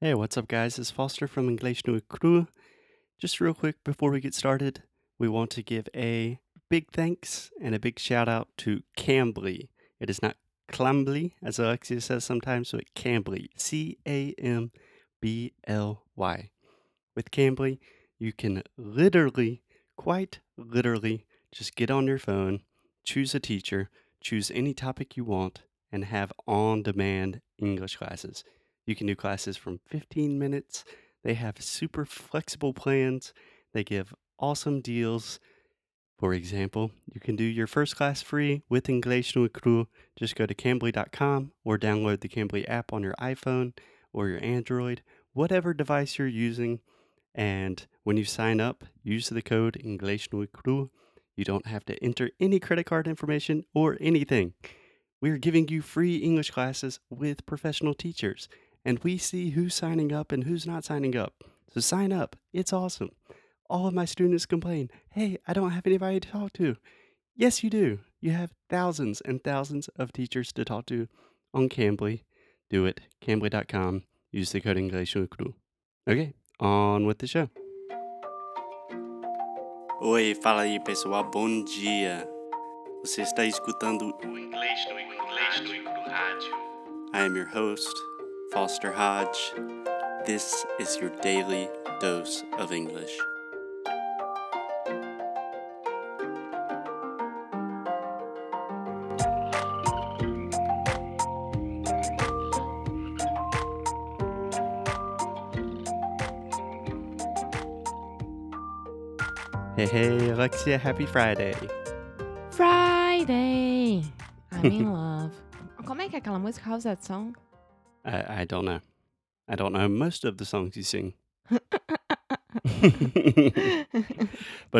Hey, what's up, guys? It's Foster from English no Cru. Just real quick before we get started, we want to give a big thanks and a big shout out to Cambly. It is not Clambly, as Alexia says sometimes, but Cambly. C A M B L Y. With Cambly, you can literally, quite literally, just get on your phone, choose a teacher, choose any topic you want, and have on demand English classes. You can do classes from 15 minutes. They have super flexible plans. They give awesome deals. For example, you can do your first class free with English no Cru. Just go to Cambly.com or download the Cambly app on your iPhone or your Android, whatever device you're using. And when you sign up, use the code English no Cru. You don't have to enter any credit card information or anything. We're giving you free English classes with professional teachers, and we see who's signing up and who's not signing up. So sign up. It's awesome. All of my students complain, hey, I don't have anybody to talk to. Yes, you do. You have thousands and thousands of teachers to talk to on Cambly. Do it. Cambly.com. Use the code English no Okay, on with the show. Oi, fala aí pessoal, bom dia. Você está escutando o no no Rádio. I am your host, Foster Hodge. This is your daily dose of English. Hey, hey, Alexia, happy Friday. Friday. I'm in love. Como é que é aquela música? How's that song? I, I don't know. I don't know most of the songs you sing. but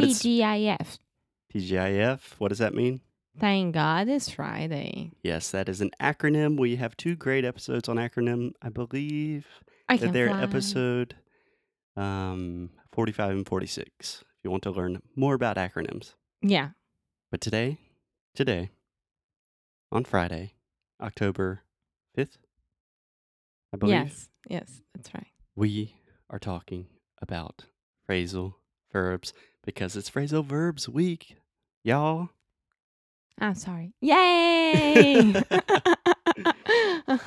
it's TGIF. TGIF. What does that mean? Thank God it's Friday. Yes, that is an acronym. We have two great episodes on acronym, I believe. I can they're fly. episode um, 45 and 46 if you want to learn more about acronyms. Yeah. But today, today, on Friday, October 5th, I believe, Yes. Yes, that's right. we are talking about phrasal verbs because it's phrasal verbs week, y'all. I'm sorry. Yay!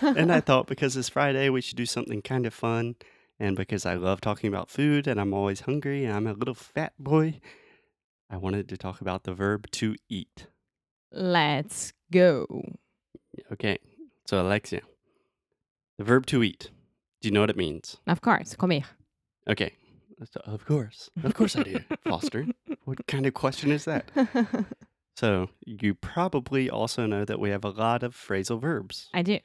and I thought because it's Friday, we should do something kind of fun. And because I love talking about food and I'm always hungry and I'm a little fat boy, I wanted to talk about the verb to eat. Let's go. Okay, so Alexia, the verb to eat. Do you know what it means? Of course, comer. Okay, of course. Of course I do, Foster. What kind of question is that? So, you probably also know that we have a lot of phrasal verbs. I do.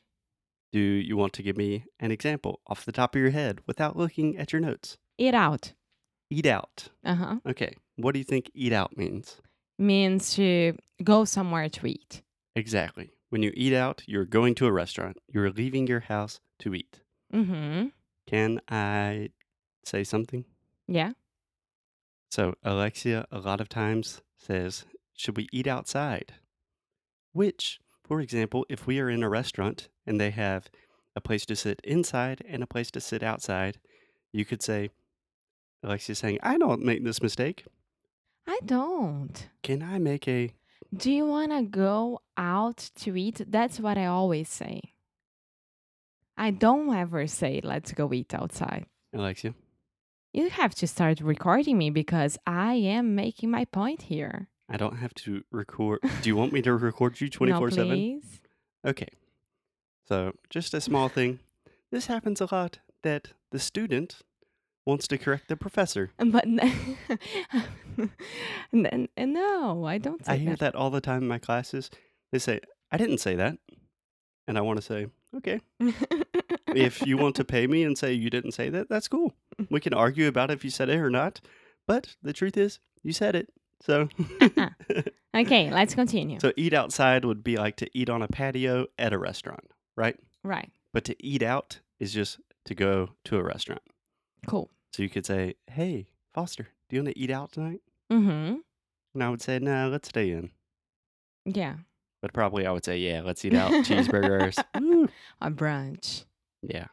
Do you want to give me an example off the top of your head without looking at your notes? Eat out. Eat out. Uh huh. Okay, what do you think eat out means? Means to go somewhere to eat. Exactly. When you eat out, you're going to a restaurant. You're leaving your house to eat. Mm-hmm. Can I say something? Yeah. So, Alexia a lot of times says, Should we eat outside? Which, for example, if we are in a restaurant and they have a place to sit inside and a place to sit outside, you could say, Alexia's saying, I don't make this mistake. I don't. Can I make a. Do you want to go out to eat? That's what I always say. I don't ever say, let's go eat outside. Alexia? You have to start recording me because I am making my point here. I don't have to record. Do you want me to record you 24 no, 7? please. Okay. So, just a small thing. This happens a lot that the student wants to correct the professor. But no, I don't say I hear that all the time in my classes. They say, I didn't say that. And I want to say, okay, if you want to pay me and say you didn't say that, that's cool. We can argue about if you said it or not. But the truth is, you said it. So, okay, let's continue. so eat outside would be like to eat on a patio at a restaurant, right? right. But to eat out is just to go to a restaurant. Cool. So you could say, hey, Foster, do you want to eat out tonight? Mm-hmm. And I would say, no, let's stay in. Yeah. But probably I would say, yeah, let's eat out cheeseburgers. A brunch. Yeah.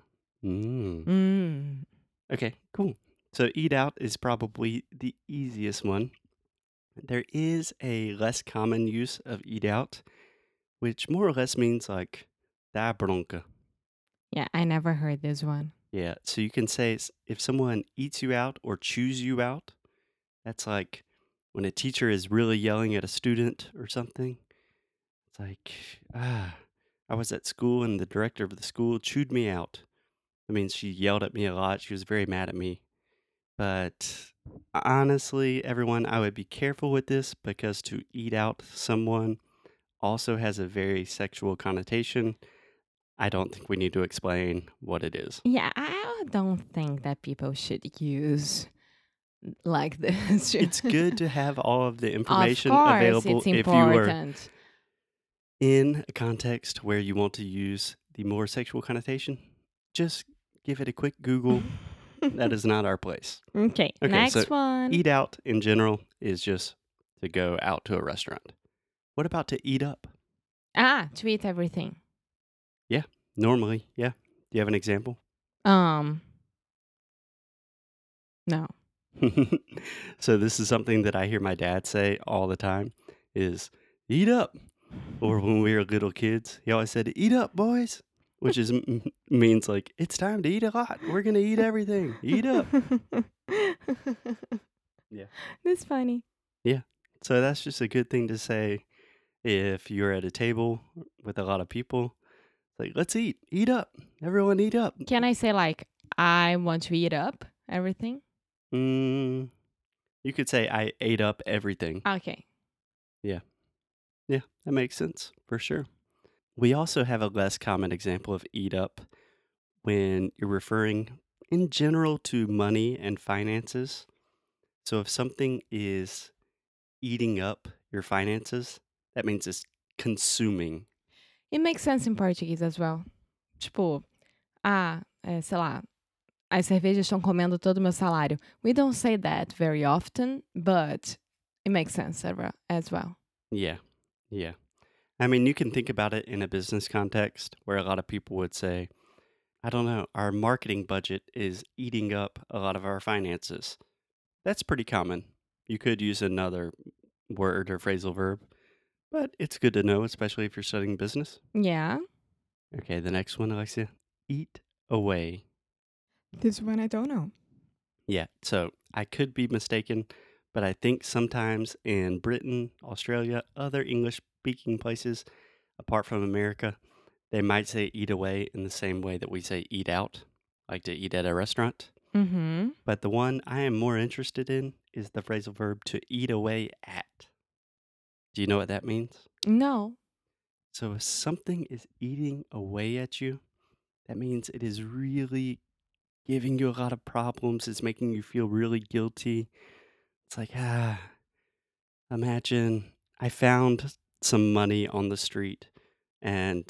Mm. Mm. Okay, cool. So eat out is probably the easiest one. There is a less common use of eat out, which more or less means like da bronca. Yeah, I never heard this one. Yeah, so you can say if someone eats you out or chews you out, that's like when a teacher is really yelling at a student or something. It's like, ah, I was at school and the director of the school chewed me out. I mean, she yelled at me a lot. She was very mad at me. But honestly, everyone, I would be careful with this because to eat out someone also has a very sexual connotation. I don't think we need to explain what it is. Yeah, I don't think that people should use like this. It's good to have all of the of information course, available it's if you important. In a context where you want to use the more sexual connotation. Just give it a quick Google. that is not our place. okay, Okay, next so one. Eat out in general is just to go out to a restaurant. What about to eat up? Ah, to eat everything. Yeah, normally, yeah. Do you have an example? Um, no. so this is something that I hear my dad say all the time is eat up. Or when we were little kids, he always said, "Eat up, boys," which is means like it's time to eat a lot. We're gonna eat everything. Eat up. Yeah. That's funny. Yeah, so that's just a good thing to say if you're at a table with a lot of people. Like, let's eat. Eat up. Everyone eat up. Can I say like I want to eat up everything? Mm, you could say I ate up everything. Okay. Yeah, that makes sense for sure. We also have a less common example of eat up when you're referring in general to money and finances. So if something is eating up your finances, that means it's consuming. It makes sense in Portuguese as well. Tipo, ah, é, sei lá, as cervejas estão comendo todo o meu salário. We don't say that very often, but it makes sense as well- as well. Yeah. Yeah. I mean, you can think about it in a business context where a lot of people would say, I don't know, our marketing budget is eating up a lot of our finances. That's pretty common. You could use another word or phrasal verb, but it's good to know, especially if you're studying business. Yeah. Okay, the next one, Alexia. Eat away. This one I don't know. Yeah, so I could be mistaken, but I think sometimes in Britain, Australia, other English speaking places apart from America, they might say eat away in the same way that we say eat out, like to eat at a restaurant. Mm-hmm. But the one I am more interested in is the phrasal verb to eat away at. Do you know what that means? No. So if something is eating away at you, that means it is really giving you a lot of problems. It's making you feel really guilty. It's like, ah, imagine I found some money on the street and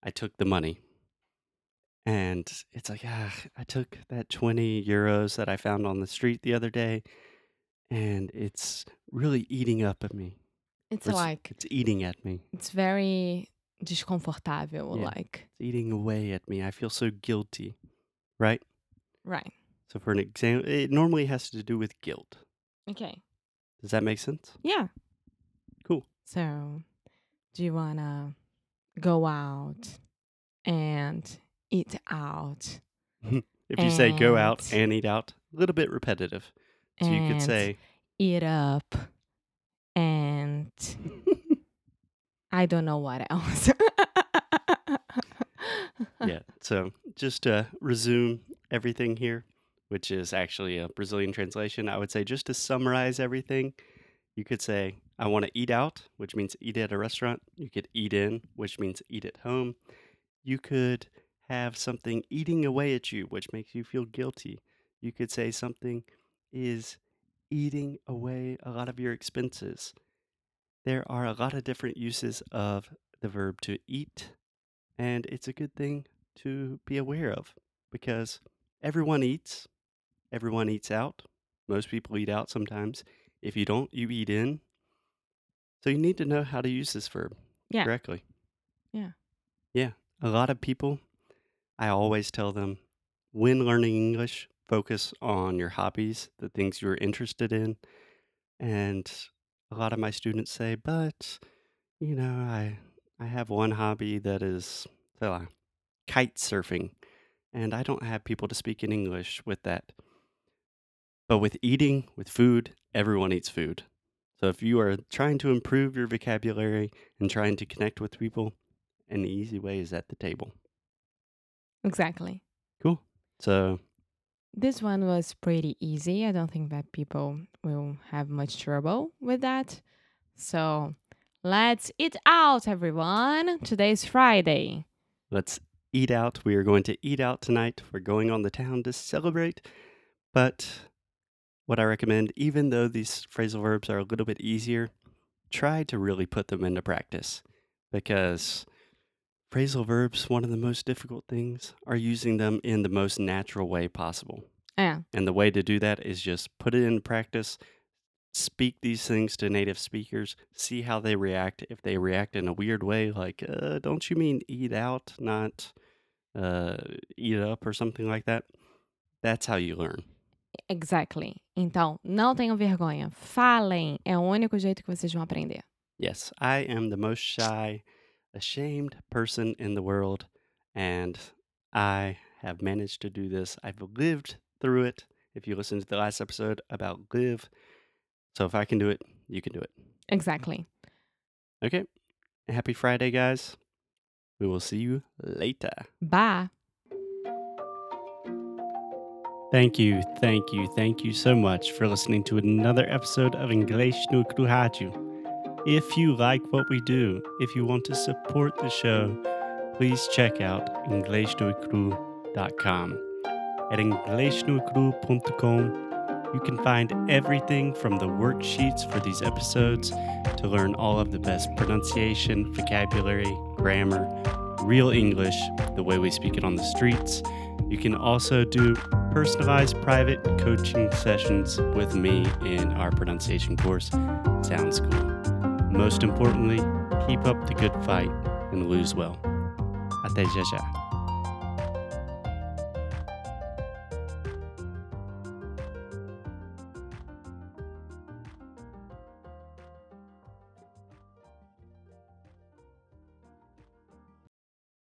I took the money. And it's like, ah, I took that 20 euros that I found on the street the other day and it's really eating up at me. It's Or like it's eating at me. it's very desconfortável, Yeah. like It's eating away at me. I feel so guilty, right? right. So for an example, it normally has to do with guilt. Okay. Does that make sense? Yeah. Cool. So, do you wanna go out and eat out? If you say go out And- eat out, a little bit repetitive. So you could say, eat up and I don't know what else. yeah. So just to resume everything here, which is actually a Brazilian translation, I would say just to summarize everything, you could say, I want to eat out, which means eat at a restaurant. You could eat in, which means eat at home. You could have something eating away at you, which makes you feel guilty. You could say something is eating away a lot of your expenses. There are a lot of different uses of the verb to eat, and it's a good thing to be aware of because everyone eats, everyone eats out. Most people eat out sometimes. If you don't, you eat in. So you need to know how to use this verb Yeah. correctly. Yeah. Yeah. A lot of people, I always tell them when learning English, focus on your hobbies, the things you're interested in. And a lot of my students say, but, you know, I, I have one hobby that is uh, kite surfing, and I don't have people to speak in English with that. But with eating, with food, everyone eats food. So if you are trying to improve your vocabulary and trying to connect with people, an easy way is at the table. Exactly. Cool. So This one was pretty easy. I don't think that people will have much trouble with that. So let's eat out, everyone. Today's Friday. let's eat out. We are going to eat out tonight. We're going on the town to celebrate. But what I recommend, even though these phrasal verbs are a little bit easier, try to really put them into practice because phrasal verbs, one of the most difficult things, are using them in the most natural way possible. É, And the way to do that is just put it in practice, speak these things to native speakers, see how they react. If they react in a weird way, like, uh, don't you mean eat out, not uh, eat up or something like that? That's how you learn. Exactly. Então, não tenham vergonha. Falem. É o único jeito que vocês vão aprender. Yes, I am the most shy, ashamed person in the world, and I have managed to do this. I've lived through it. If you listen to the last episode about live, so if I can do it, you can do it. Exactly. Okay. Happy Friday, guys. We will see you later. Bye. Thank you, thank you, thank you so much for listening to another episode of English no Kruhaju. If you like what we do, if you want to support the show, please check out EnglishNoCru.com. At EnglishNoCru.com, you can find everything from the worksheets for these episodes to learn all of the best pronunciation, vocabulary, grammar, real English, the way we speak it on the streets. You can also do personalized private coaching sessions with me in our pronunciation course, Sound School. Most importantly, keep up the good fight and lose well. Até já.